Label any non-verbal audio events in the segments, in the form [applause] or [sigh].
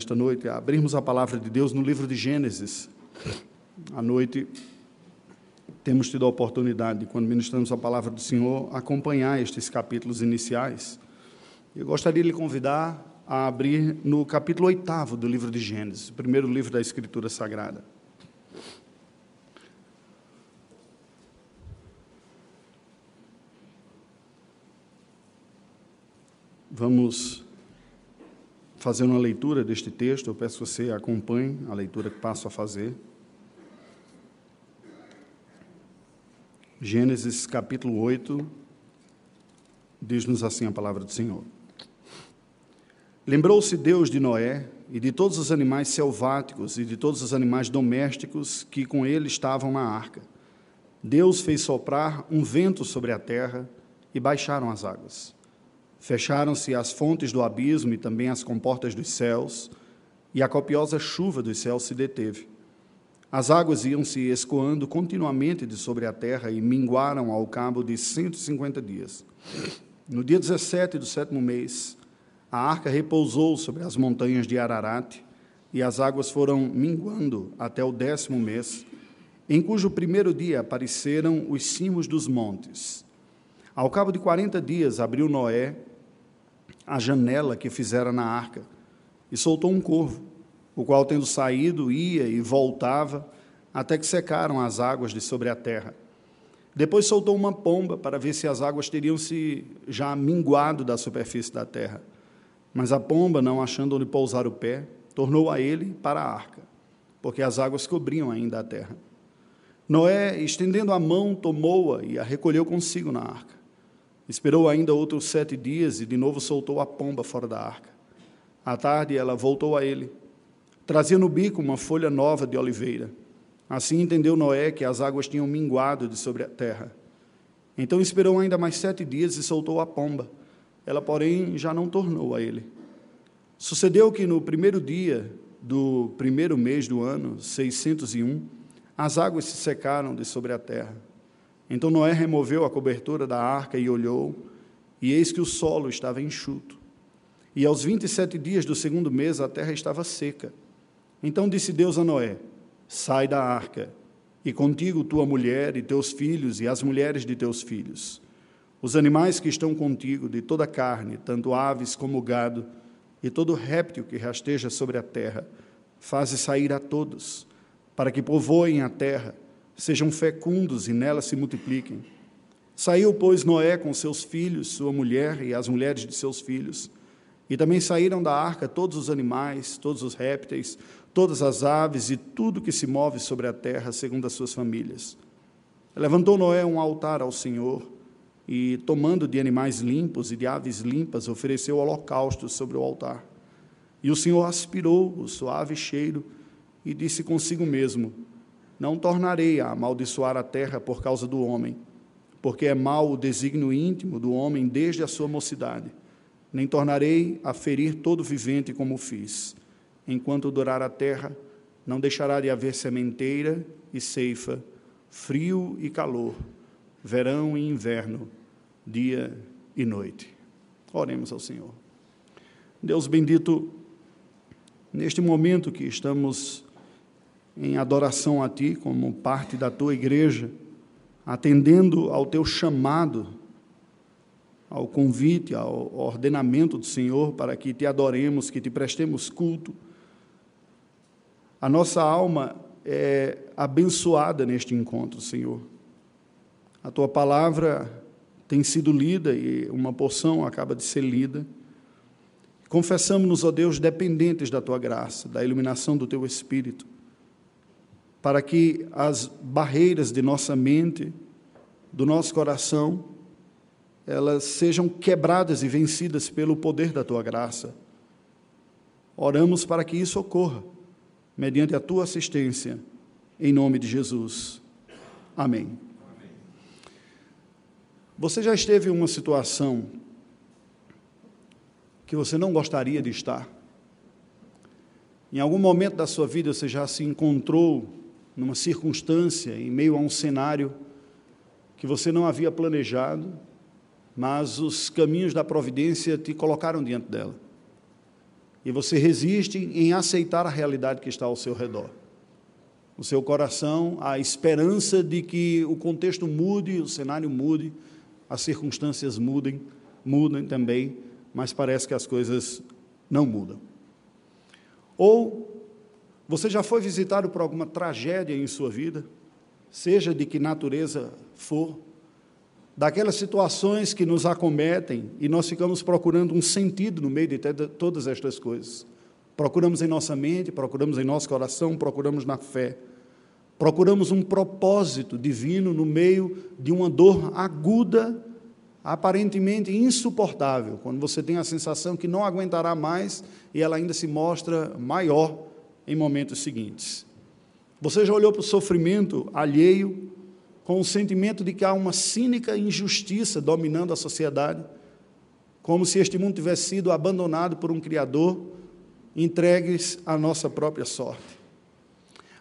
esta noite, abrirmos a palavra de Deus no livro de Gênesis. À noite, temos tido a oportunidade, quando ministramos a palavra do Senhor, acompanhar estes capítulos iniciais. Eu gostaria de lhe convidar a abrir no capítulo oitavo do livro de Gênesis, o primeiro livro da Escritura Sagrada. Vamos fazer uma leitura deste texto, eu peço que você acompanhe a leitura que passo a fazer. Gênesis capítulo 8, diz-nos assim a palavra do Senhor. Lembrou-se Deus de Noé e de todos os animais selváticos e de todos os animais domésticos que com ele estavam na arca. Deus fez soprar um vento sobre a terra e baixaram as águas. Fecharam-se as fontes do abismo e também as comportas dos céus, e a copiosa chuva dos céus se deteve. As águas iam se escoando continuamente de sobre a terra e minguaram ao cabo de 150 dias. No dia 17 do sétimo mês, a arca repousou sobre as montanhas de Ararat, e as águas foram minguando até o décimo mês, em cujo primeiro dia apareceram os cimos dos montes. Ao cabo de quarenta dias, abriu Noé a janela que fizera na arca e soltou um corvo, o qual, tendo saído, ia e voltava até que secaram as águas de sobre a terra. Depois soltou uma pomba para ver se as águas teriam se já minguado da superfície da terra. Mas a pomba, não achando onde pousar o pé, tornou a ele para a arca, porque as águas cobriam ainda a terra. Noé, estendendo a mão, tomou-a e a recolheu consigo na arca. Esperou ainda outros sete dias e de novo soltou a pomba fora da arca. À tarde ela voltou a ele. Trazia no bico uma folha nova de oliveira. Assim entendeu Noé que as águas tinham minguado de sobre a terra. Então esperou ainda mais sete dias e soltou a pomba. Ela, porém, já não tornou a ele. Sucedeu que no primeiro dia do primeiro mês do ano, 601, as águas se secaram de sobre a terra. Então Noé removeu a cobertura da arca e olhou, e eis que o solo estava enxuto. E aos vinte e sete dias do segundo mês a terra estava seca. Então disse Deus a Noé: Sai da arca, e contigo tua mulher e teus filhos e as mulheres de teus filhos. Os animais que estão contigo, de toda carne, tanto aves como gado, e todo réptil que rasteja sobre a terra, faze sair a todos, para que povoem a terra sejam fecundos e nela se multipliquem. Saiu, pois, Noé com seus filhos, sua mulher e as mulheres de seus filhos. E também saíram da arca todos os animais, todos os répteis, todas as aves e tudo que se move sobre a terra, segundo as suas famílias. Levantou Noé um altar ao Senhor e, tomando de animais limpos e de aves limpas, ofereceu holocausto sobre o altar. E o Senhor aspirou o suave cheiro e disse consigo mesmo: não tornarei a amaldiçoar a terra por causa do homem, porque é mau o desígnio íntimo do homem desde a sua mocidade. Nem tornarei a ferir todo vivente como fiz. Enquanto durar a terra, não deixará de haver sementeira e ceifa, frio e calor, verão e inverno, dia e noite. Oremos ao Senhor. Deus bendito, neste momento que estamos em adoração a Ti, como parte da Tua igreja, atendendo ao Teu chamado, ao convite, ao ordenamento do Senhor para que Te adoremos, que Te prestemos culto. A nossa alma é abençoada neste encontro, Senhor. A Tua palavra tem sido lida e uma porção acaba de ser lida. Confessamos-nos, ó Deus, dependentes da Tua graça, da iluminação do Teu Espírito para que as barreiras de nossa mente, do nosso coração, elas sejam quebradas e vencidas pelo poder da tua graça. Oramos para que isso ocorra, mediante a tua assistência, em nome de Jesus. Amém. Você já esteve em uma situação que você não gostaria de estar? Em algum momento da sua vida você já se encontrou numa circunstância, em meio a um cenário que você não havia planejado, mas os caminhos da providência te colocaram diante dela. e você resiste em aceitar a realidade que está ao seu redor. No seu coração, a esperança de que o contexto mude, o cenário mude, as circunstâncias mudem, mudem também, mas parece que as coisas não mudam. Ou você já foi visitado por alguma tragédia em sua vida, seja de que natureza for, daquelas situações que nos acometem e nós ficamos procurando um sentido no meio de todas estas coisas. Procuramos em nossa mente, procuramos em nosso coração, procuramos na fé. Procuramos um propósito divino no meio de uma dor aguda, aparentemente insuportável, quando você tem a sensação que não aguentará mais e ela ainda se mostra maior em momentos seguintes. Você já olhou para o sofrimento alheio com o sentimento de que há uma cínica injustiça dominando a sociedade, como se este mundo tivesse sido abandonado por um Criador, entregues à nossa própria sorte.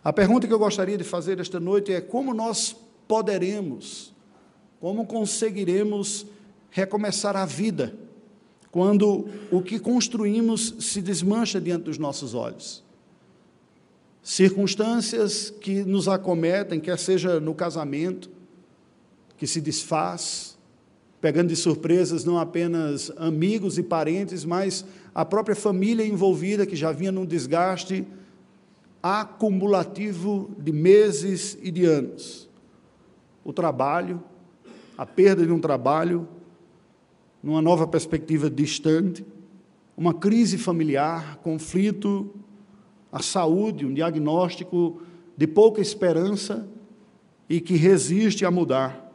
A pergunta que eu gostaria de fazer esta noite é: como nós poderemos, como conseguiremos recomeçar a vida quando o que construímos se desmancha diante dos nossos olhos? Circunstâncias que nos acometem, quer seja no casamento, que se desfaz, pegando de surpresas não apenas amigos e parentes, mas a própria família envolvida, que já vinha num desgaste acumulativo de meses e de anos. O trabalho, a perda de um trabalho, numa nova perspectiva distante, uma crise familiar, conflito a saúde, um diagnóstico de pouca esperança e que resiste a mudar.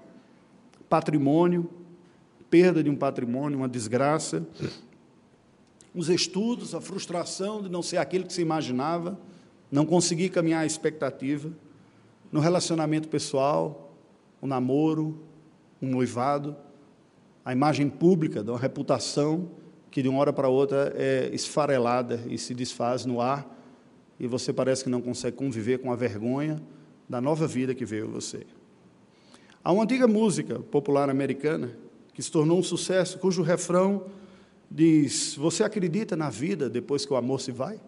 Patrimônio, perda de um patrimônio, uma desgraça. Os estudos, a frustração de não ser aquilo que se imaginava, não conseguir caminhar a expectativa. No relacionamento pessoal, o um namoro, um noivado, a imagem pública da reputação que de uma hora para outra é esfarelada e se desfaz no ar e você parece que não consegue conviver com a vergonha da nova vida que veio a você. Há uma antiga música popular americana que se tornou um sucesso, cujo refrão diz: Você acredita na vida depois que o amor se vai?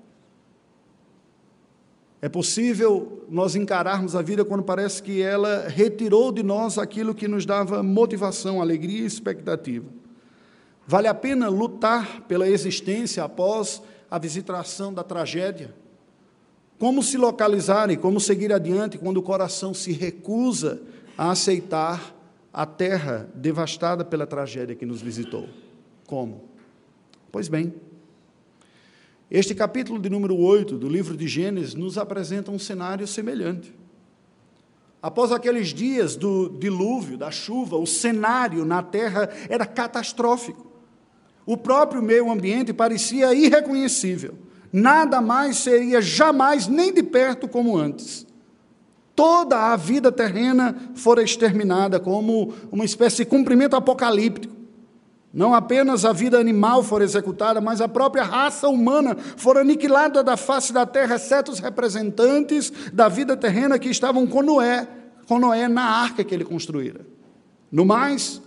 É possível nós encararmos a vida quando parece que ela retirou de nós aquilo que nos dava motivação, alegria e expectativa. Vale a pena lutar pela existência após a visitação da tragédia? Como se localizar e como seguir adiante quando o coração se recusa a aceitar a terra devastada pela tragédia que nos visitou? Como? Pois bem, este capítulo de número 8 do livro de Gênesis nos apresenta um cenário semelhante. Após aqueles dias do dilúvio, da chuva, o cenário na terra era catastrófico. O próprio meio ambiente parecia irreconhecível nada mais seria jamais nem de perto como antes. Toda a vida terrena fora exterminada como uma espécie de cumprimento apocalíptico. Não apenas a vida animal fora executada, mas a própria raça humana fora aniquilada da face da terra, exceto os representantes da vida terrena que estavam com Noé, com Noé na arca que ele construíra. No mais,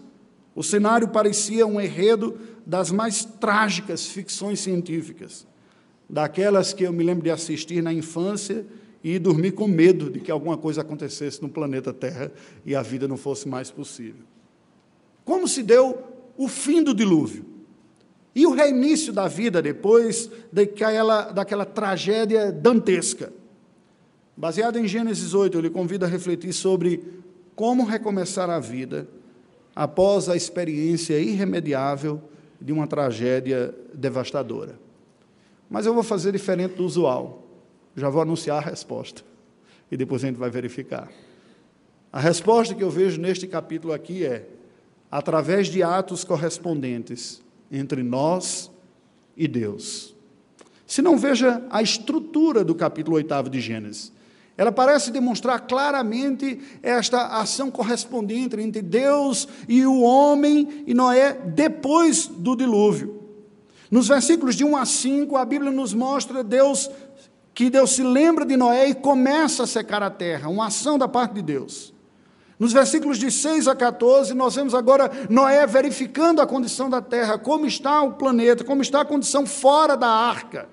o cenário parecia um enredo das mais trágicas ficções científicas daquelas que eu me lembro de assistir na infância e dormir com medo de que alguma coisa acontecesse no planeta Terra e a vida não fosse mais possível. Como se deu o fim do dilúvio? E o reinício da vida depois daquela, daquela tragédia dantesca? Baseado em Gênesis 8, eu lhe convido a refletir sobre como recomeçar a vida após a experiência irremediável de uma tragédia devastadora. Mas eu vou fazer diferente do usual. Já vou anunciar a resposta. E depois a gente vai verificar. A resposta que eu vejo neste capítulo aqui é: através de atos correspondentes entre nós e Deus. Se não veja a estrutura do capítulo 8 de Gênesis. Ela parece demonstrar claramente esta ação correspondente entre Deus e o homem e Noé depois do dilúvio. Nos versículos de 1 a 5, a Bíblia nos mostra Deus que Deus se lembra de Noé e começa a secar a terra, uma ação da parte de Deus. Nos versículos de 6 a 14, nós vemos agora Noé verificando a condição da terra, como está o planeta, como está a condição fora da arca.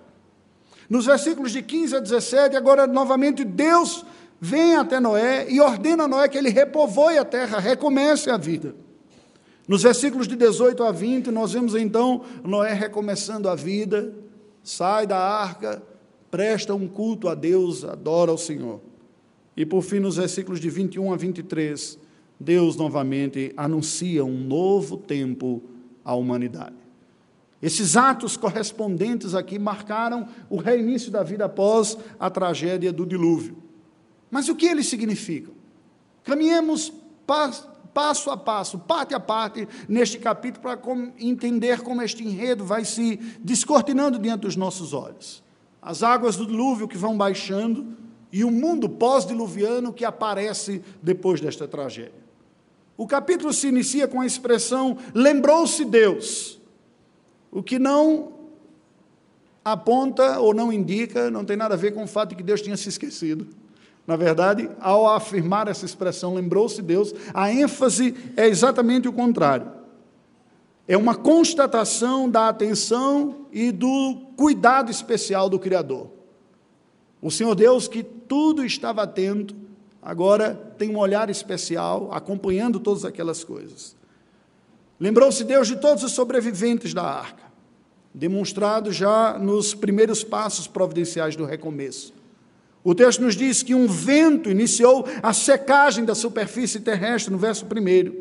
Nos versículos de 15 a 17, agora novamente Deus vem até Noé e ordena a Noé que ele repovoe a terra, recomece a vida. Nos versículos de 18 a 20, nós vemos então Noé recomeçando a vida, sai da arca, presta um culto a Deus, adora o Senhor. E por fim, nos versículos de 21 a 23, Deus novamente anuncia um novo tempo à humanidade. Esses atos correspondentes aqui marcaram o reinício da vida após a tragédia do dilúvio. Mas o que eles significam? Caminhemos passo a passo, parte a parte, neste capítulo, para entender como este enredo vai se descortinando diante dos nossos olhos. As águas do dilúvio que vão baixando, e o mundo pós-diluviano que aparece depois desta tragédia. O capítulo se inicia com a expressão lembrou-se Deus, o que não aponta ou não indica, não tem nada a ver com o fato de que Deus tinha se esquecido. Na verdade, ao afirmar essa expressão, lembrou-se Deus, a ênfase é exatamente o contrário. É uma constatação da atenção e do cuidado especial do Criador. O Senhor Deus, que tudo estava atento, agora tem um olhar especial, acompanhando todas aquelas coisas. Lembrou-se Deus de todos os sobreviventes da arca, demonstrado já nos primeiros passos providenciais do recomeço. O texto nos diz que um vento iniciou a secagem da superfície terrestre, no verso primeiro.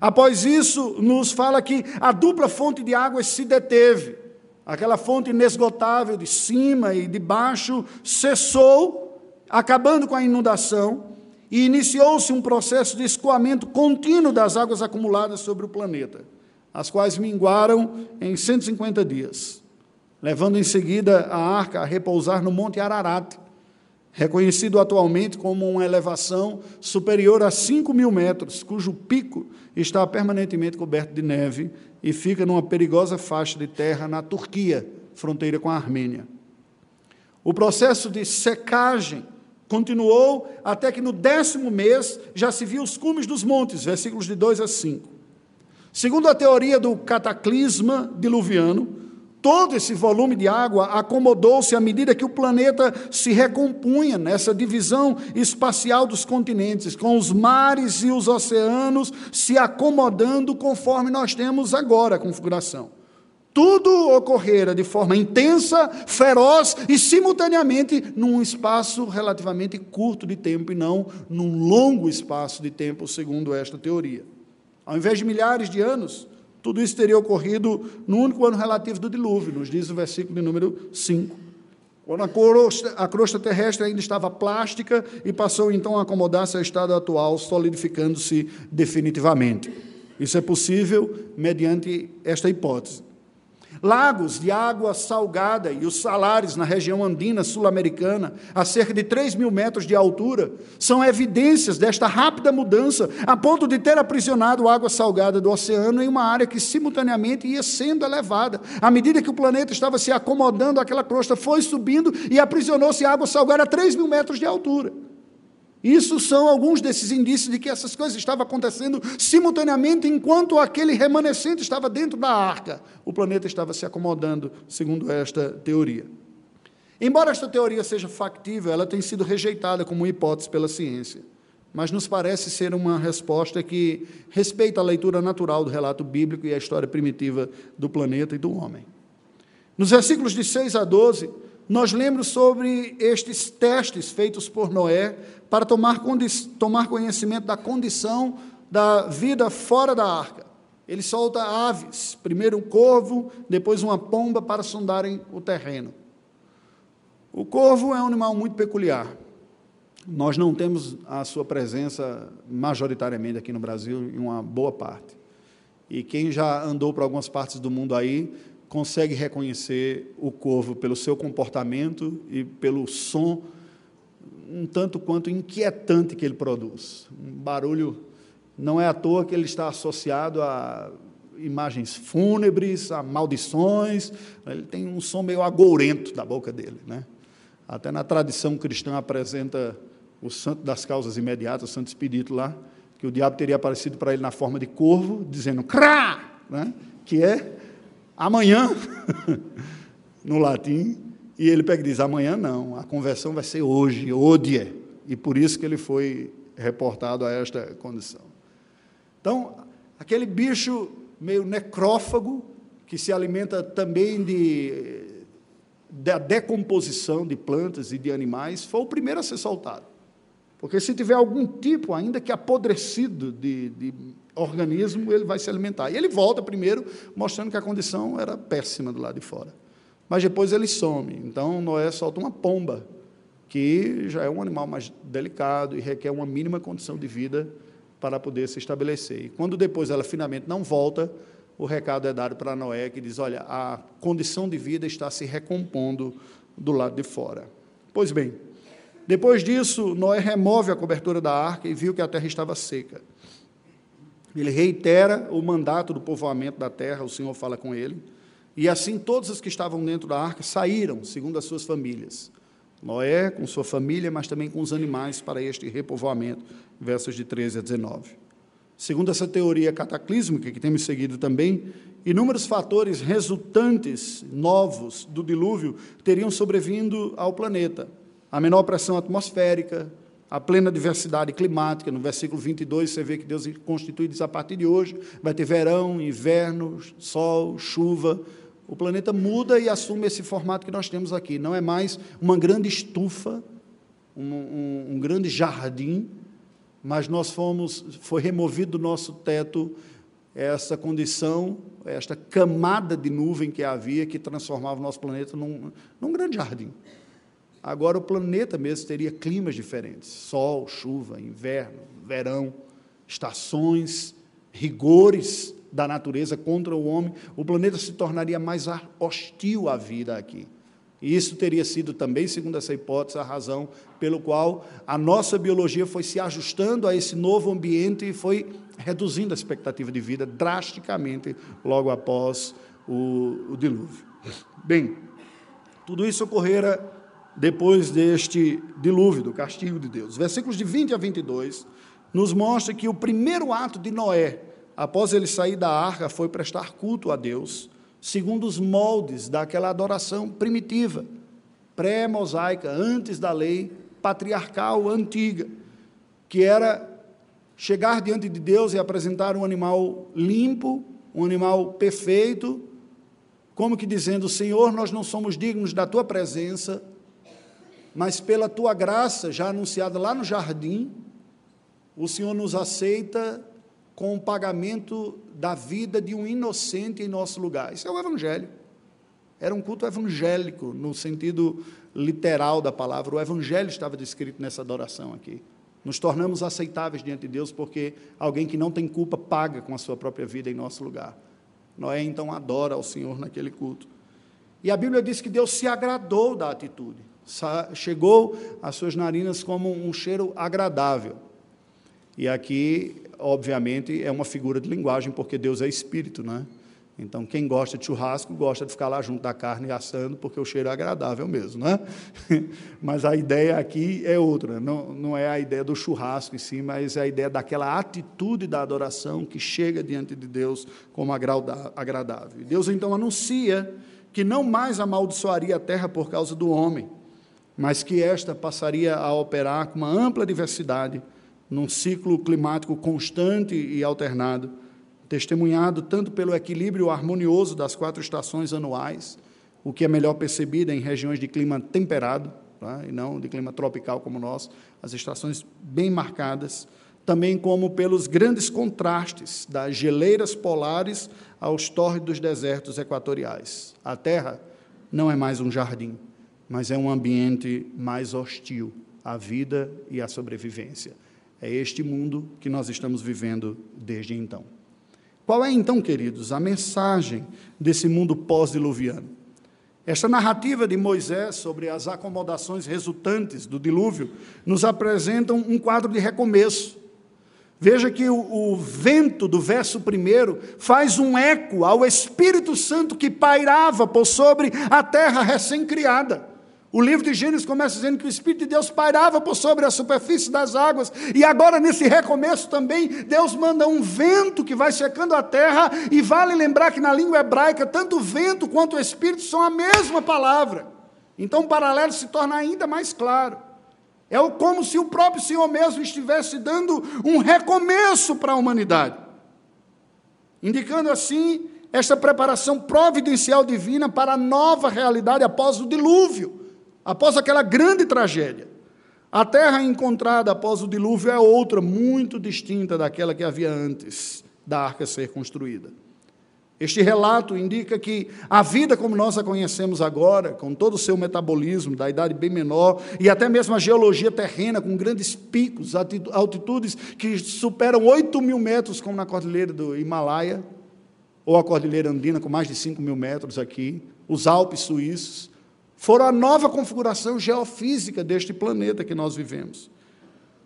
Após isso, nos fala que a dupla fonte de águas se deteve. Aquela fonte inesgotável de cima e de baixo cessou, acabando com a inundação, e iniciou-se um processo de escoamento contínuo das águas acumuladas sobre o planeta, as quais minguaram em 150 dias, levando em seguida a arca a repousar no Monte Ararat, reconhecido atualmente como uma elevação superior a 5 mil metros, cujo pico está permanentemente coberto de neve e fica numa perigosa faixa de terra na Turquia, fronteira com a Armênia. O processo de secagem continuou até que no décimo mês já se viu os cumes dos montes, versículos de 2 a 5. Segundo a teoria do cataclisma diluviano, todo esse volume de água acomodou-se à medida que o planeta se recompunha nessa divisão espacial dos continentes, com os mares e os oceanos se acomodando conforme nós temos agora a configuração. Tudo ocorrera de forma intensa, feroz e simultaneamente num espaço relativamente curto de tempo e não num longo espaço de tempo, segundo esta teoria. Ao invés de milhares de anos, tudo isso teria ocorrido no único ano relativo do dilúvio, nos diz o versículo de número 5. Quando a crosta, a crosta terrestre ainda estava plástica e passou então a acomodar-se ao estado atual, solidificando-se definitivamente. Isso é possível mediante esta hipótese. Lagos de água salgada e os salares na região andina sul-americana, a cerca de 3 mil metros de altura, são evidências desta rápida mudança, a ponto de ter aprisionado água salgada do oceano em uma área que simultaneamente ia sendo elevada. À medida que o planeta estava se acomodando, aquela crosta foi subindo e aprisionou-se água salgada a 3 mil metros de altura. Isso são alguns desses indícios de que essas coisas estavam acontecendo simultaneamente enquanto aquele remanescente estava dentro da arca. O planeta estava se acomodando, segundo esta teoria. Embora esta teoria seja factível, ela tem sido rejeitada como hipótese pela ciência. Mas nos parece ser uma resposta que respeita a leitura natural do relato bíblico e a história primitiva do planeta e do homem. Nos versículos de 6 a 12, nós lemos sobre estes testes feitos por Noé para tomar, tomar conhecimento da condição da vida fora da arca. Ele solta aves, primeiro um corvo, depois uma pomba para sondarem o terreno. O corvo é um animal muito peculiar. Nós não temos a sua presença majoritariamente aqui no Brasil em uma boa parte. E quem já andou para algumas partes do mundo aí consegue reconhecer o corvo pelo seu comportamento e pelo som um tanto quanto inquietante que ele produz. Um barulho, não é à toa que ele está associado a imagens fúnebres, a maldições, ele tem um som meio agourento da boca dele. Né? Até na tradição cristã apresenta o santo das causas imediatas, o Santo Espírito lá, que o diabo teria aparecido para ele na forma de corvo, dizendo crá, né? que é amanhã, [laughs] no latim, e ele pega e diz: amanhã não, a conversão vai ser hoje, odie, e por isso que ele foi reportado a esta condição. Então, aquele bicho meio necrófago, que se alimenta também de da decomposição de plantas e de animais, foi o primeiro a ser soltado. Porque se tiver algum tipo, ainda que apodrecido de, de organismo, ele vai se alimentar. E ele volta primeiro, mostrando que a condição era péssima do lado de fora. Mas depois ele some. Então Noé solta uma pomba, que já é um animal mais delicado e requer uma mínima condição de vida para poder se estabelecer. E quando depois ela finalmente não volta, o recado é dado para Noé, que diz: Olha, a condição de vida está se recompondo do lado de fora. Pois bem, depois disso, Noé remove a cobertura da arca e viu que a terra estava seca. Ele reitera o mandato do povoamento da terra, o Senhor fala com ele, e assim todos os que estavam dentro da arca saíram, segundo as suas famílias. Noé com sua família, mas também com os animais para este repovoamento, versos de 13 a 19. Segundo essa teoria cataclísmica que temos seguido também, inúmeros fatores resultantes novos do dilúvio teriam sobrevindo ao planeta. A menor pressão atmosférica, a plena diversidade climática. No versículo 22, você vê que Deus constitui diz a partir de hoje vai ter verão, inverno, sol, chuva. O planeta muda e assume esse formato que nós temos aqui. Não é mais uma grande estufa, um, um, um grande jardim, mas nós fomos, foi removido do nosso teto essa condição, esta camada de nuvem que havia, que transformava o nosso planeta num, num grande jardim. Agora o planeta mesmo teria climas diferentes: sol, chuva, inverno, verão, estações, rigores da natureza contra o homem. O planeta se tornaria mais hostil à vida aqui. E isso teria sido também, segundo essa hipótese, a razão pelo qual a nossa biologia foi se ajustando a esse novo ambiente e foi reduzindo a expectativa de vida drasticamente logo após o, o dilúvio. Bem, tudo isso ocorrera depois deste dilúvio, do castigo de Deus. Versículos de 20 a 22 nos mostra que o primeiro ato de Noé, após ele sair da arca, foi prestar culto a Deus segundo os moldes daquela adoração primitiva, pré-mosaica, antes da lei patriarcal antiga, que era chegar diante de Deus e apresentar um animal limpo, um animal perfeito, como que dizendo: Senhor, nós não somos dignos da tua presença, mas pela tua graça, já anunciada lá no jardim, o Senhor nos aceita com o pagamento da vida de um inocente em nosso lugar. Isso é o Evangelho. Era um culto evangélico, no sentido literal da palavra. O Evangelho estava descrito nessa adoração aqui. Nos tornamos aceitáveis diante de Deus porque alguém que não tem culpa paga com a sua própria vida em nosso lugar. Noé então adora ao Senhor naquele culto. E a Bíblia diz que Deus se agradou da atitude. Chegou às suas narinas como um cheiro agradável. E aqui obviamente, é uma figura de linguagem, porque Deus é espírito, né? Então, quem gosta de churrasco gosta de ficar lá junto da carne assando, porque o cheiro é agradável mesmo, né? [laughs] Mas a ideia aqui é outra, não, não é a ideia do churrasco em si, mas é a ideia daquela atitude da adoração que chega diante de Deus como agradável. Deus então anuncia que não mais amaldiçoaria a terra por causa do homem, mas que esta passaria a operar com uma ampla diversidade num ciclo climático constante e alternado, testemunhado tanto pelo equilíbrio harmonioso das quatro estações anuais, o que é melhor percebido em regiões de clima temperado, tá? e não de clima tropical como nós, as estações bem marcadas, também como pelos grandes contrastes das geleiras polares aos tórridos desertos equatoriais. A Terra não é mais um jardim, mas é um ambiente mais hostil à vida e à sobrevivência. É este mundo que nós estamos vivendo desde então. Qual é então, queridos, a mensagem desse mundo pós-diluviano? Esta narrativa de Moisés sobre as acomodações resultantes do dilúvio nos apresenta um quadro de recomeço. Veja que o, o, vento do verso primeiro faz um eco ao Espírito Santo que pairava por sobre a terra recém-criada. O livro de Gênesis começa dizendo que o Espírito de Deus pairava por sobre a superfície das águas, e agora, nesse recomeço também, Deus manda um vento que vai secando a terra, e vale lembrar que na língua hebraica, tanto o vento quanto o Espírito são a mesma palavra. Então o paralelo se torna ainda mais claro. É como se o próprio Senhor mesmo estivesse dando um recomeço para a humanidade, indicando assim esta preparação providencial divina para a nova realidade após o dilúvio após aquela grande tragédia. A terra encontrada após o dilúvio é outra, muito distinta daquela que havia antes da arca ser construída. Este relato indica que a vida como nós a conhecemos agora, com todo o seu metabolismo, da idade bem menor, e até mesmo a geologia terrena, com grandes picos, altitudes que superam 8 mil metros, como na cordilheira do Himalaia, ou a cordilheira andina, com mais de 5 mil metros aqui, os Alpes suíços, foram a nova configuração geofísica deste planeta que nós vivemos.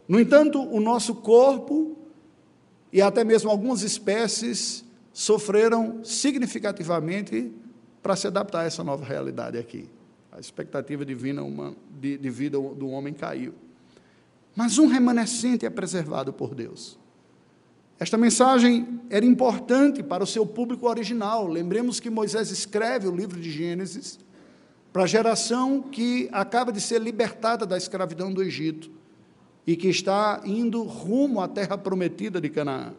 No entanto, o nosso corpo e até mesmo algumas espécies sofreram significativamente para se adaptar a essa nova realidade aqui. A expectativa divina de, de vida do homem caiu. Mas um remanescente é preservado por Deus. Esta mensagem era importante para o seu público original. Lembremos que Moisés escreve o livro de Gênesis para a geração que acaba de ser libertada da escravidão do Egito e que está indo rumo à terra prometida de Canaã.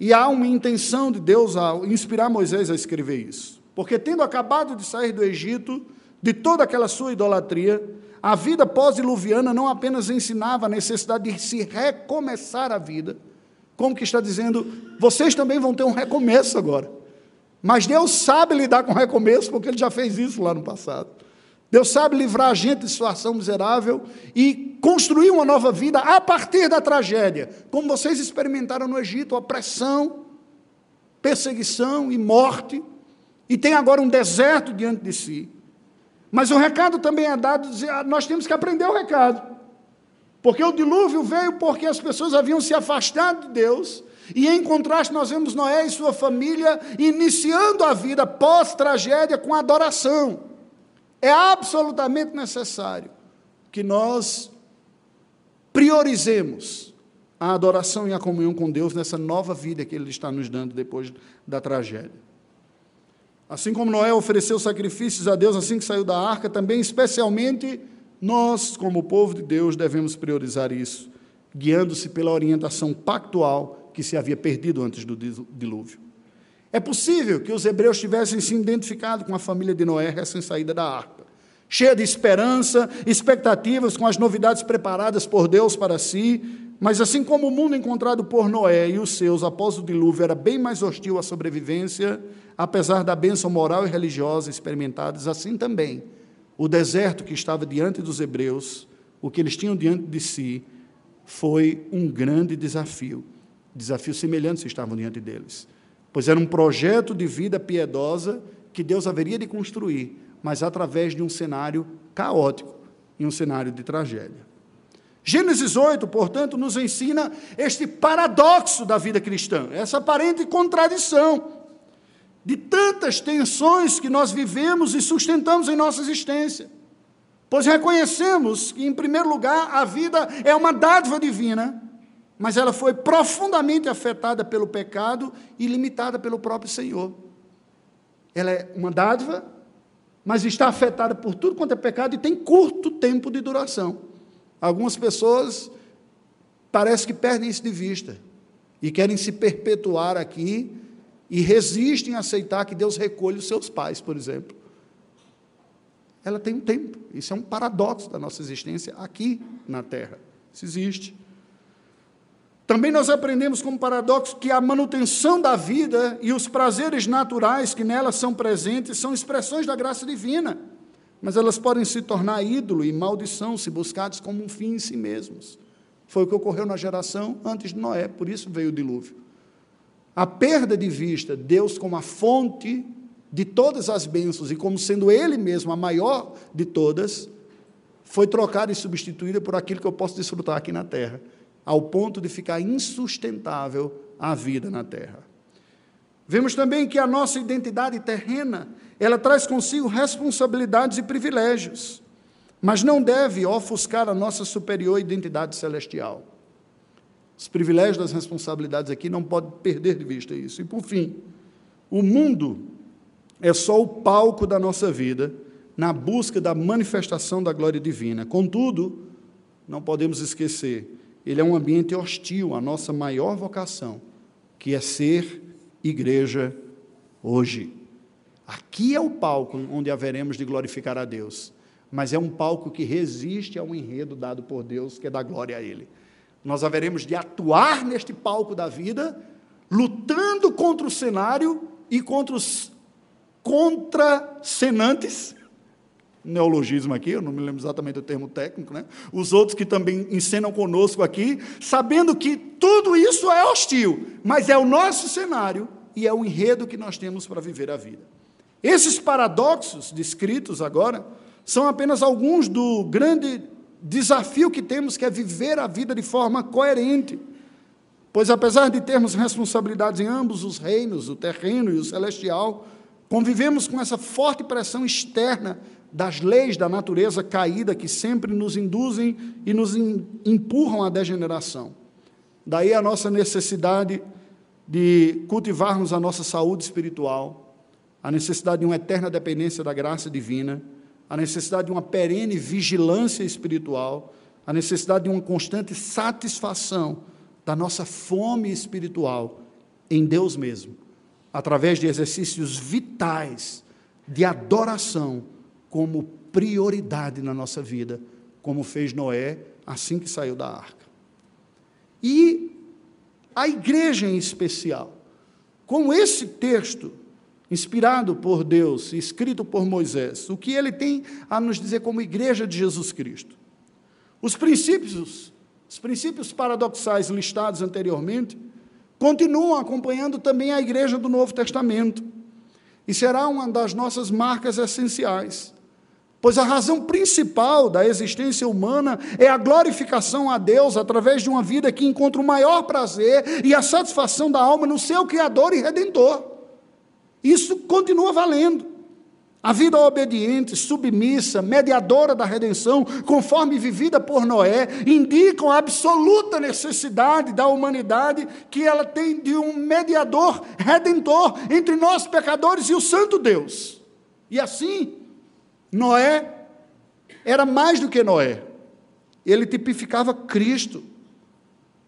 E há uma intenção de Deus a inspirar Moisés a escrever isso. Porque, tendo acabado de sair do Egito, de toda aquela sua idolatria, a vida pós-diluviana não apenas ensinava a necessidade de se recomeçar a vida, como que está dizendo, vocês também vão ter um recomeço agora. Mas Deus sabe lidar com recomeço, porque Ele já fez isso lá no passado. Deus sabe livrar a gente de situação miserável e construir uma nova vida a partir da tragédia, como vocês experimentaram no Egito, opressão, perseguição e morte, e tem agora um deserto diante de si. Mas o recado também é dado, ah, nós temos que aprender o recado. Porque o dilúvio veio porque as pessoas haviam se afastado de Deus e em contraste, nós vemos Noé e sua família iniciando a vida pós-tragédia com adoração. É absolutamente necessário que nós priorizemos a adoração e a comunhão com Deus nessa nova vida que Ele está nos dando depois da tragédia. Assim como Noé ofereceu sacrifícios a Deus assim que saiu da arca, também, especialmente, nós, como povo de Deus, devemos priorizar isso, guiando-se pela orientação pactual que se havia perdido antes do dilúvio. É possível que os hebreus tivessem se identificado com a família de Noé recém-saída da arca, cheia de esperança, expectativas com as novidades preparadas por Deus para si, mas assim como o mundo encontrado por Noé e os seus após o dilúvio era bem mais hostil à sobrevivência, apesar da bênção moral e religiosa experimentadas, assim também o deserto que estava diante dos hebreus, o que eles tinham diante de si, foi um grande desafio Desafios semelhantes estavam diante deles, pois era um projeto de vida piedosa que Deus haveria de construir, mas através de um cenário caótico e um cenário de tragédia. Gênesis 8, portanto, nos ensina este paradoxo da vida cristã, essa aparente contradição de tantas tensões que nós vivemos e sustentamos em nossa existência. Pois reconhecemos que, em primeiro lugar, a vida é uma dádiva divina, mas ela foi profundamente afetada pelo pecado e limitada pelo próprio Senhor. Ela é uma dádiva, mas está afetada por tudo quanto é pecado e tem curto tempo de duração. Algumas pessoas parece que perdem isso de vista e querem se perpetuar aqui e resistem a aceitar que Deus recolhe os seus pais, por exemplo. Ela tem um tempo. Isso é um paradoxo da nossa existência aqui na Terra. Isso existe. Também nós aprendemos como paradoxo que a manutenção da vida e os prazeres naturais que nela são presentes são expressões da graça divina, mas elas podem se tornar ídolo e maldição se buscadas como um fim em si mesmos. Foi o que ocorreu na geração antes de Noé, por isso veio o dilúvio. A perda de vista Deus como a fonte de todas as bênçãos e como sendo Ele mesmo a maior de todas, foi trocada e substituída por aquilo que eu posso desfrutar aqui na terra ao ponto de ficar insustentável a vida na terra. Vemos também que a nossa identidade terrena, ela traz consigo responsabilidades e privilégios, mas não deve ofuscar a nossa superior identidade celestial. Os privilégios das responsabilidades aqui não pode perder de vista isso. E por fim, o mundo é só o palco da nossa vida na busca da manifestação da glória divina. Contudo, não podemos esquecer, ele é um ambiente hostil à nossa maior vocação, que é ser igreja hoje. Aqui é o palco onde haveremos de glorificar a Deus, mas é um palco que resiste ao enredo dado por Deus, que é da glória a Ele. Nós haveremos de atuar neste palco da vida, lutando contra o cenário e contra os contracenantes, neologismo aqui, eu não me lembro exatamente do termo técnico, né? Os outros que também ensinam conosco aqui, sabendo que tudo isso é hostil, mas é o nosso cenário e é o enredo que nós temos para viver a vida. Esses paradoxos descritos agora são apenas alguns do grande desafio que temos, que é viver a vida de forma coerente. Pois apesar de termos responsabilidades em ambos os reinos, o terreno e o celestial, convivemos com essa forte pressão externa das leis da natureza caída que sempre nos induzem e nos empurram à degeneração. Daí a nossa necessidade de cultivarmos a nossa saúde espiritual, a necessidade de uma eterna dependência da graça divina, a necessidade de uma perene vigilância espiritual, a necessidade de uma constante satisfação da nossa fome espiritual em Deus mesmo, através de exercícios vitais de adoração como prioridade na nossa vida, como fez Noé assim que saiu da arca. E a igreja em especial, com esse texto inspirado por Deus, escrito por Moisés, o que ele tem a nos dizer como igreja de Jesus Cristo. Os princípios, os princípios paradoxais listados anteriormente, continuam acompanhando também a igreja do Novo Testamento. E será uma das nossas marcas essenciais. Pois a razão principal da existência humana é a glorificação a Deus através de uma vida que encontra o maior prazer e a satisfação da alma no seu Criador e Redentor. Isso continua valendo. A vida obediente, submissa, mediadora da redenção, conforme vivida por Noé, indicam a absoluta necessidade da humanidade que ela tem de um mediador redentor entre nós pecadores e o Santo Deus. E assim, Noé era mais do que Noé. Ele tipificava Cristo.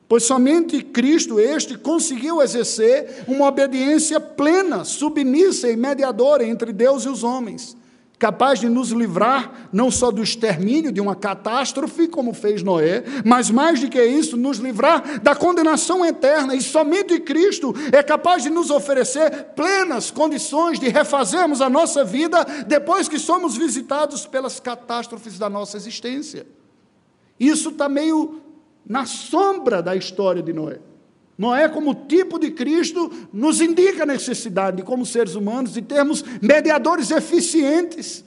Pois somente Cristo este conseguiu exercer uma obediência plena, submissa e mediadora entre Deus e os homens capaz de nos livrar não só do extermínio de uma catástrofe, como fez Noé, mas mais do que isso, nos livrar da condenação eterna, e somente Cristo é capaz de nos oferecer plenas condições de refazermos a nossa vida depois que somos visitados pelas catástrofes da nossa existência. Isso está meio na sombra da história de Noé. Noé, como tipo de Cristo, nos indica a necessidade, como seres humanos, de termos mediadores eficientes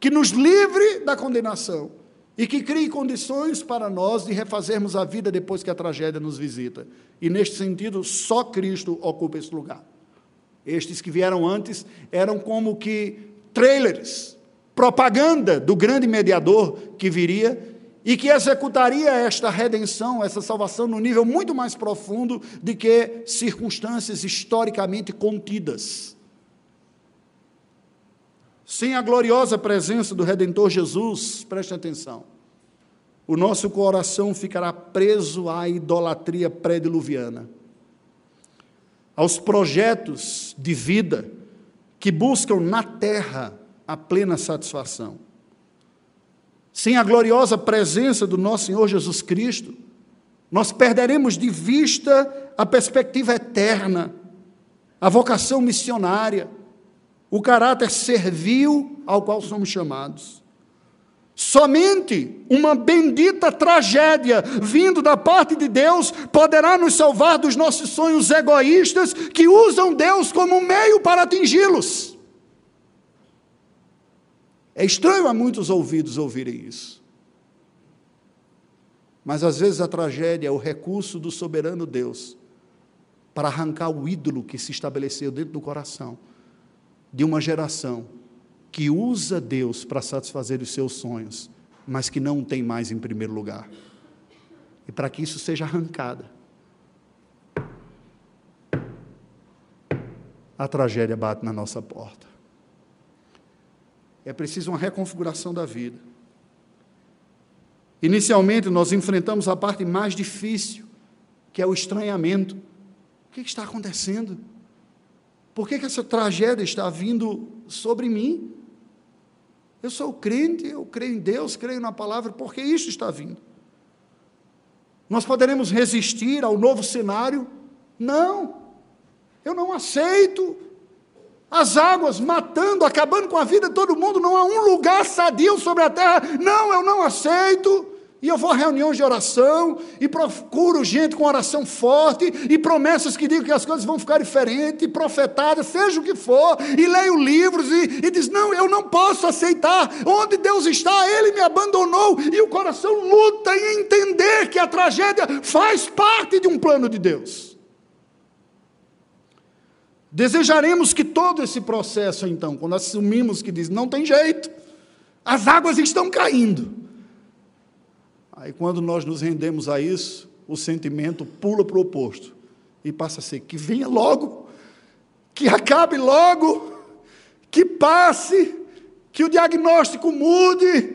que nos livre da condenação e que crie condições para nós de refazermos a vida depois que a tragédia nos visita. E neste sentido, só Cristo ocupa esse lugar. Estes que vieram antes eram como que trailers, propaganda do grande mediador que viria e que executaria esta redenção, essa salvação, no nível muito mais profundo do que circunstâncias historicamente contidas. Sem a gloriosa presença do Redentor Jesus, preste atenção, o nosso coração ficará preso à idolatria pré-diluviana, aos projetos de vida que buscam na terra a plena satisfação sem a gloriosa presença do nosso Senhor Jesus Cristo, nós perderemos de vista a perspectiva eterna, a vocação missionária, o caráter servil ao qual somos chamados. Somente uma bendita tragédia vindo da parte de Deus poderá nos salvar dos nossos sonhos egoístas que usam Deus como meio para atingi-los. É estranho a muitos ouvidos ouvirem isso. Mas às vezes a tragédia é o recurso do soberano Deus para arrancar o ídolo que se estabeleceu dentro do coração de uma geração que usa Deus para satisfazer os seus sonhos, mas que não tem mais em primeiro lugar. E para que isso seja arrancada, a tragédia bate na nossa porta. É preciso uma reconfiguração da vida. Inicialmente, nós enfrentamos a parte mais difícil, que é o estranhamento. O que está acontecendo? Por que, que essa tragédia está vindo sobre mim? Eu sou crente, eu creio em Deus, creio na palavra, por que isso está vindo? Nós poderemos resistir ao novo cenário? Não. Eu não aceito. As águas matando, acabando com a vida de todo mundo, não há um lugar sadio sobre a terra. Não, eu não aceito. E eu vou a reuniões de oração e procuro gente com oração forte e promessas que digam que as coisas vão ficar diferentes, profetadas, seja o que for, e leio livros e, e diz: Não, eu não posso aceitar. Onde Deus está, Ele me abandonou. E o coração luta em entender que a tragédia faz parte de um plano de Deus. Desejaremos que todo esse processo, então, quando assumimos que diz: Não tem jeito, as águas estão caindo. Aí, quando nós nos rendemos a isso, o sentimento pula para o oposto e passa a ser que venha logo, que acabe logo, que passe, que o diagnóstico mude,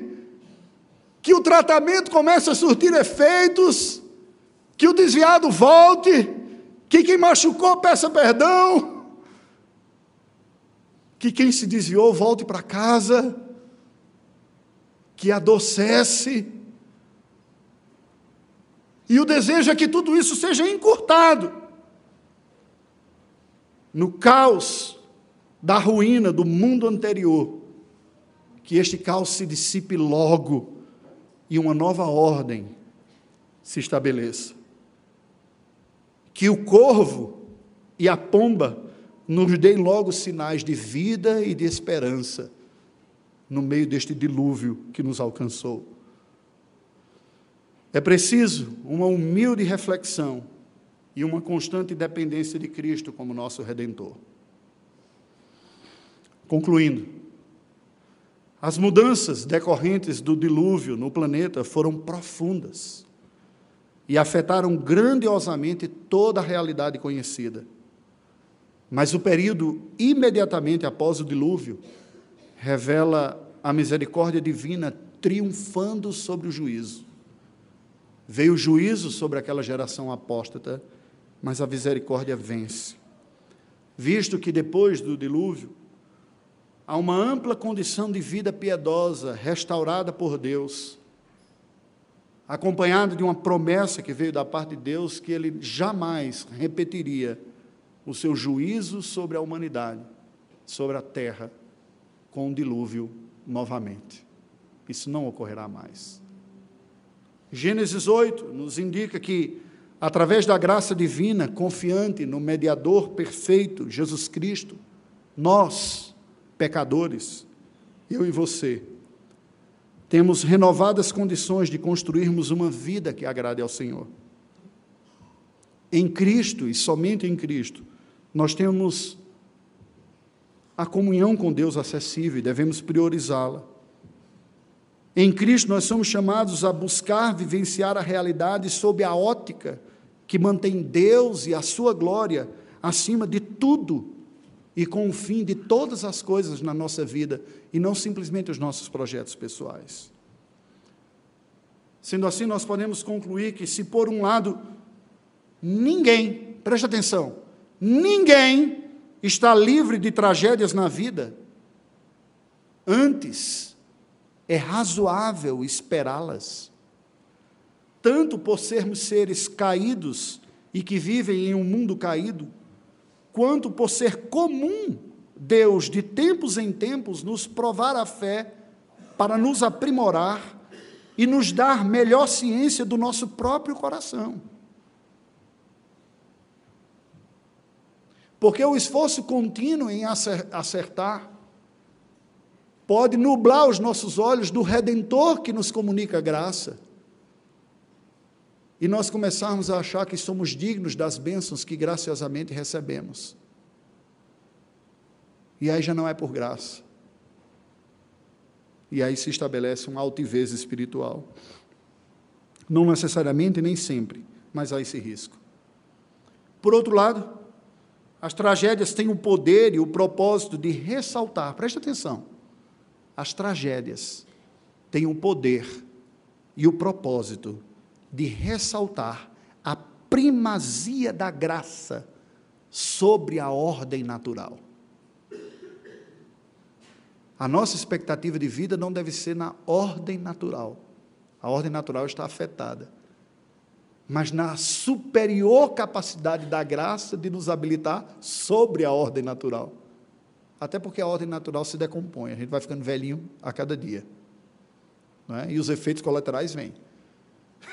que o tratamento comece a surtir efeitos, que o desviado volte, que quem machucou peça perdão, que quem se desviou volte para casa, que a dor cesse e o desejo é que tudo isso seja encurtado. No caos da ruína do mundo anterior, que este caos se dissipe logo e uma nova ordem se estabeleça. Que o corvo e a pomba nos deem logo sinais de vida e de esperança no meio deste dilúvio que nos alcançou. É preciso uma humilde reflexão e uma constante dependência de Cristo como nosso redentor. Concluindo, as mudanças decorrentes do dilúvio no planeta foram profundas e afetaram grandiosamente toda a realidade conhecida. Mas o período imediatamente após o dilúvio revela a misericórdia divina triunfando sobre o juízo. Veio o juízo sobre aquela geração apóstata, mas a misericórdia vence. Visto que depois do dilúvio, há uma ampla condição de vida piedosa, restaurada por Deus, acompanhada de uma promessa que veio da parte de Deus que ele jamais repetiria o seu juízo sobre a humanidade, sobre a terra, com um dilúvio novamente. Isso não ocorrerá mais. Gênesis 8 nos indica que, através da graça divina, confiante no mediador perfeito, Jesus Cristo, nós, pecadores, eu e você, temos renovadas condições de construirmos uma vida que agrade ao Senhor. Em Cristo e somente em Cristo, nós temos a comunhão com Deus acessível e devemos priorizá-la. Em Cristo, nós somos chamados a buscar vivenciar a realidade sob a ótica que mantém Deus e a sua glória acima de tudo e com o fim de todas as coisas na nossa vida e não simplesmente os nossos projetos pessoais. Sendo assim, nós podemos concluir que, se por um lado, ninguém, preste atenção, ninguém está livre de tragédias na vida, antes, é razoável esperá-las, tanto por sermos seres caídos e que vivem em um mundo caído, quanto por ser comum Deus, de tempos em tempos, nos provar a fé para nos aprimorar e nos dar melhor ciência do nosso próprio coração. Porque o esforço contínuo em acertar pode nublar os nossos olhos do redentor que nos comunica a graça. e nós começarmos a achar que somos dignos das bênçãos que graciosamente recebemos. E aí já não é por graça. E aí se estabelece uma altivez espiritual. Não necessariamente, nem sempre, mas há esse risco. Por outro lado, as tragédias têm o poder e o propósito de ressaltar, preste atenção, as tragédias têm o poder e o propósito de ressaltar a primazia da graça sobre a ordem natural. A nossa expectativa de vida não deve ser na ordem natural. A ordem natural está afetada. Mas na superior capacidade da graça de nos habilitar sobre a ordem natural. Até porque a ordem natural se decompõe, a gente vai ficando velhinho a cada dia. É? E os efeitos colaterais vêm.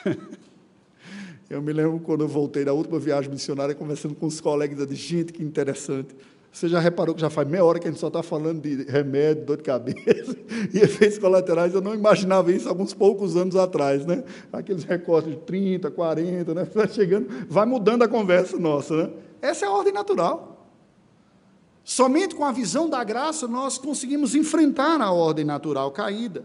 [laughs] eu me lembro quando eu voltei da última viagem missionária, conversando com os colegas, de gente, que interessante. Você já reparou que já faz meia hora que a gente só está falando de remédio, dor de cabeça [laughs] e efeitos colaterais? Eu não imaginava isso alguns poucos anos atrás, né? Aqueles recortes de 30, 40, né? [laughs] Vai chegando, vai mudando a conversa nossa, né? Essa é a ordem natural. Somente com a visão da graça nós conseguimos enfrentar a ordem natural caída.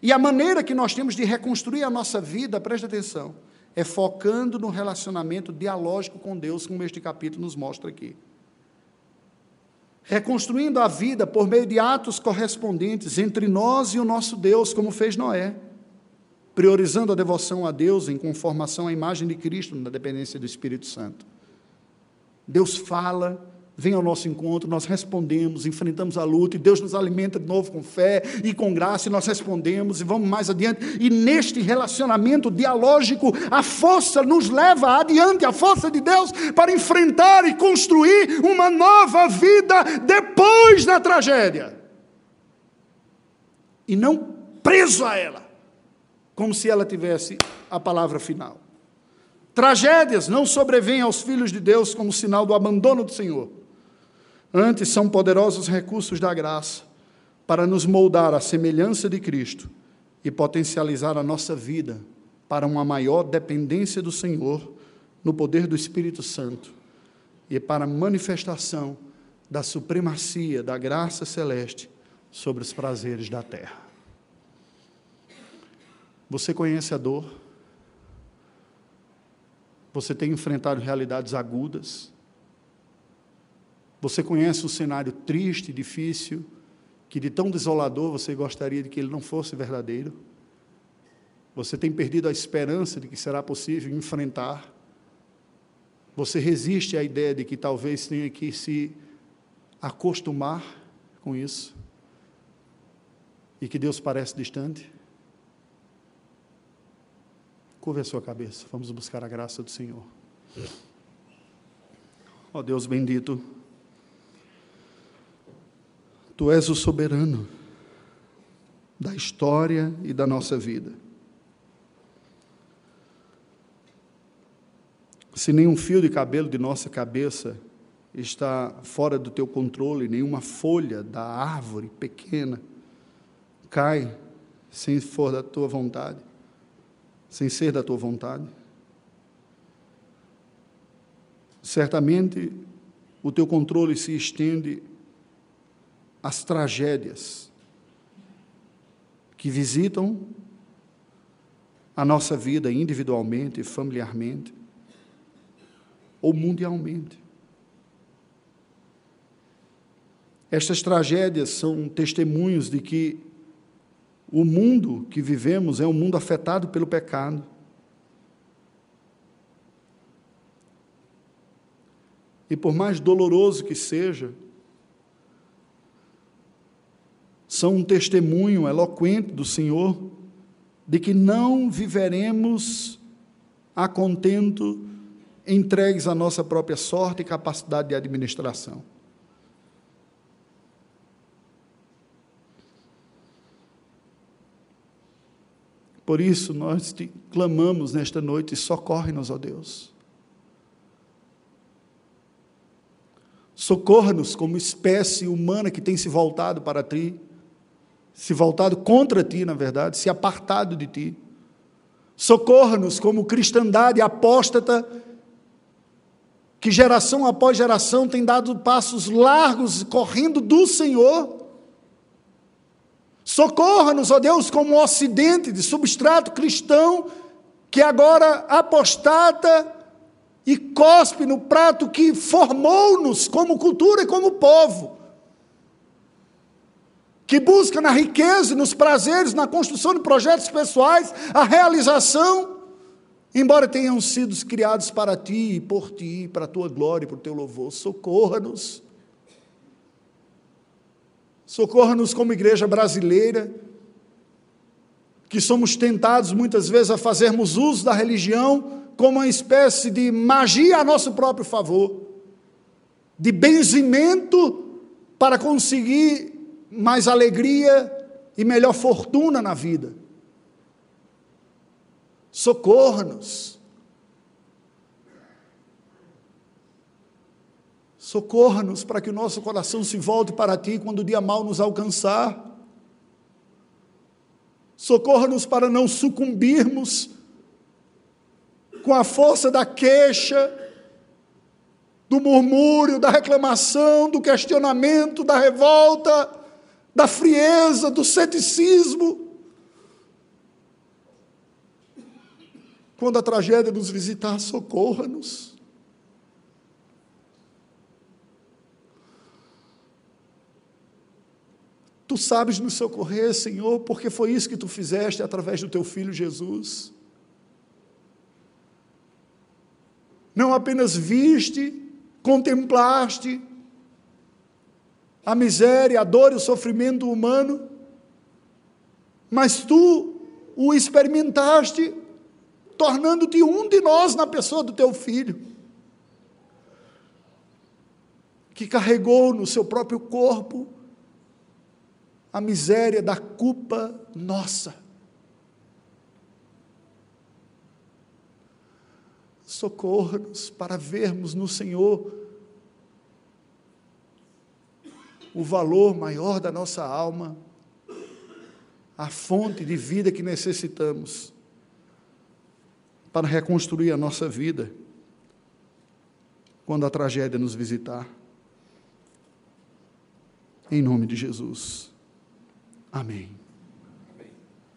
E a maneira que nós temos de reconstruir a nossa vida, preste atenção, é focando no relacionamento dialógico com Deus, como este capítulo nos mostra aqui reconstruindo a vida por meio de atos correspondentes entre nós e o nosso Deus, como fez Noé, priorizando a devoção a Deus em conformação à imagem de Cristo na dependência do Espírito Santo. Deus fala, vem ao nosso encontro, nós respondemos, enfrentamos a luta, e Deus nos alimenta de novo com fé e com graça, e nós respondemos e vamos mais adiante. E neste relacionamento dialógico, a força nos leva adiante, a força de Deus para enfrentar e construir uma nova vida depois da tragédia. E não preso a ela, como se ela tivesse a palavra final. Tragédias não sobrevêm aos filhos de Deus como sinal do abandono do Senhor Antes, são poderosos recursos da graça para nos moldar à semelhança de Cristo e potencializar a nossa vida para uma maior dependência do Senhor no poder do Espírito Santo e para a manifestação da supremacia da graça celeste sobre os prazeres da terra. Você conhece a dor? Você tem enfrentado realidades agudas? Você conhece um cenário triste, difícil, que de tão desolador você gostaria de que ele não fosse verdadeiro? Você tem perdido a esperança de que será possível enfrentar? Você resiste à ideia de que talvez tenha que se acostumar com isso? E que Deus parece distante? Curva a sua cabeça, vamos buscar a graça do Senhor. Ó oh, Deus bendito, Tu és o soberano da história e da nossa vida. Se nenhum fio de cabelo de nossa cabeça está fora do teu controle, nenhuma folha da árvore pequena cai sem for da tua vontade, sem ser da tua vontade. Certamente o teu controle se estende as tragédias que visitam a nossa vida individualmente, familiarmente ou mundialmente. Estas tragédias são testemunhos de que o mundo que vivemos é um mundo afetado pelo pecado. E por mais doloroso que seja, são um testemunho eloquente do Senhor de que não viveremos a contento, entregues à nossa própria sorte e capacidade de administração. Por isso, nós te clamamos nesta noite: socorre-nos, ó Deus. Socorra-nos como espécie humana que tem se voltado para ti se voltado contra ti, na verdade, se apartado de ti. Socorra-nos como cristandade apóstata, que geração após geração tem dado passos largos correndo do Senhor. Socorra-nos, ó Deus, como um ocidente de substrato cristão que agora apostata e cospe no prato que formou-nos como cultura e como povo, que busca na riqueza, nos prazeres, na construção de projetos pessoais, a realização, embora tenham sido criados para ti e por ti, para a tua glória e para o teu louvor. Socorra-nos. Socorra-nos como igreja brasileira, que somos tentados muitas vezes a fazermos uso da religião como uma espécie de magia a nosso próprio favor, de benzimento para conseguir mais alegria e melhor fortuna na vida. Socorra-nos. Socorra-nos para que o nosso coração se volte para ti quando o dia mal nos alcançar. Socorra-nos para não sucumbirmos com a força da queixa, do murmúrio, da reclamação, do questionamento, da revolta, da frieza, do ceticismo. Quando a tragédia nos visitar, socorra-nos. Tu sabes nos socorrer, Senhor, porque foi isso que tu fizeste através do teu filho Jesus. não apenas viste, contemplaste a miséria, a dor e o sofrimento humano, mas tu o experimentaste, tornando-te um de nós na pessoa do teu filho, que carregou no seu próprio corpo a miséria da culpa nossa. socorra-nos para vermos no Senhor o valor maior da nossa alma, a fonte de vida que necessitamos para reconstruir a nossa vida quando a tragédia nos visitar. Em nome de Jesus. Amém.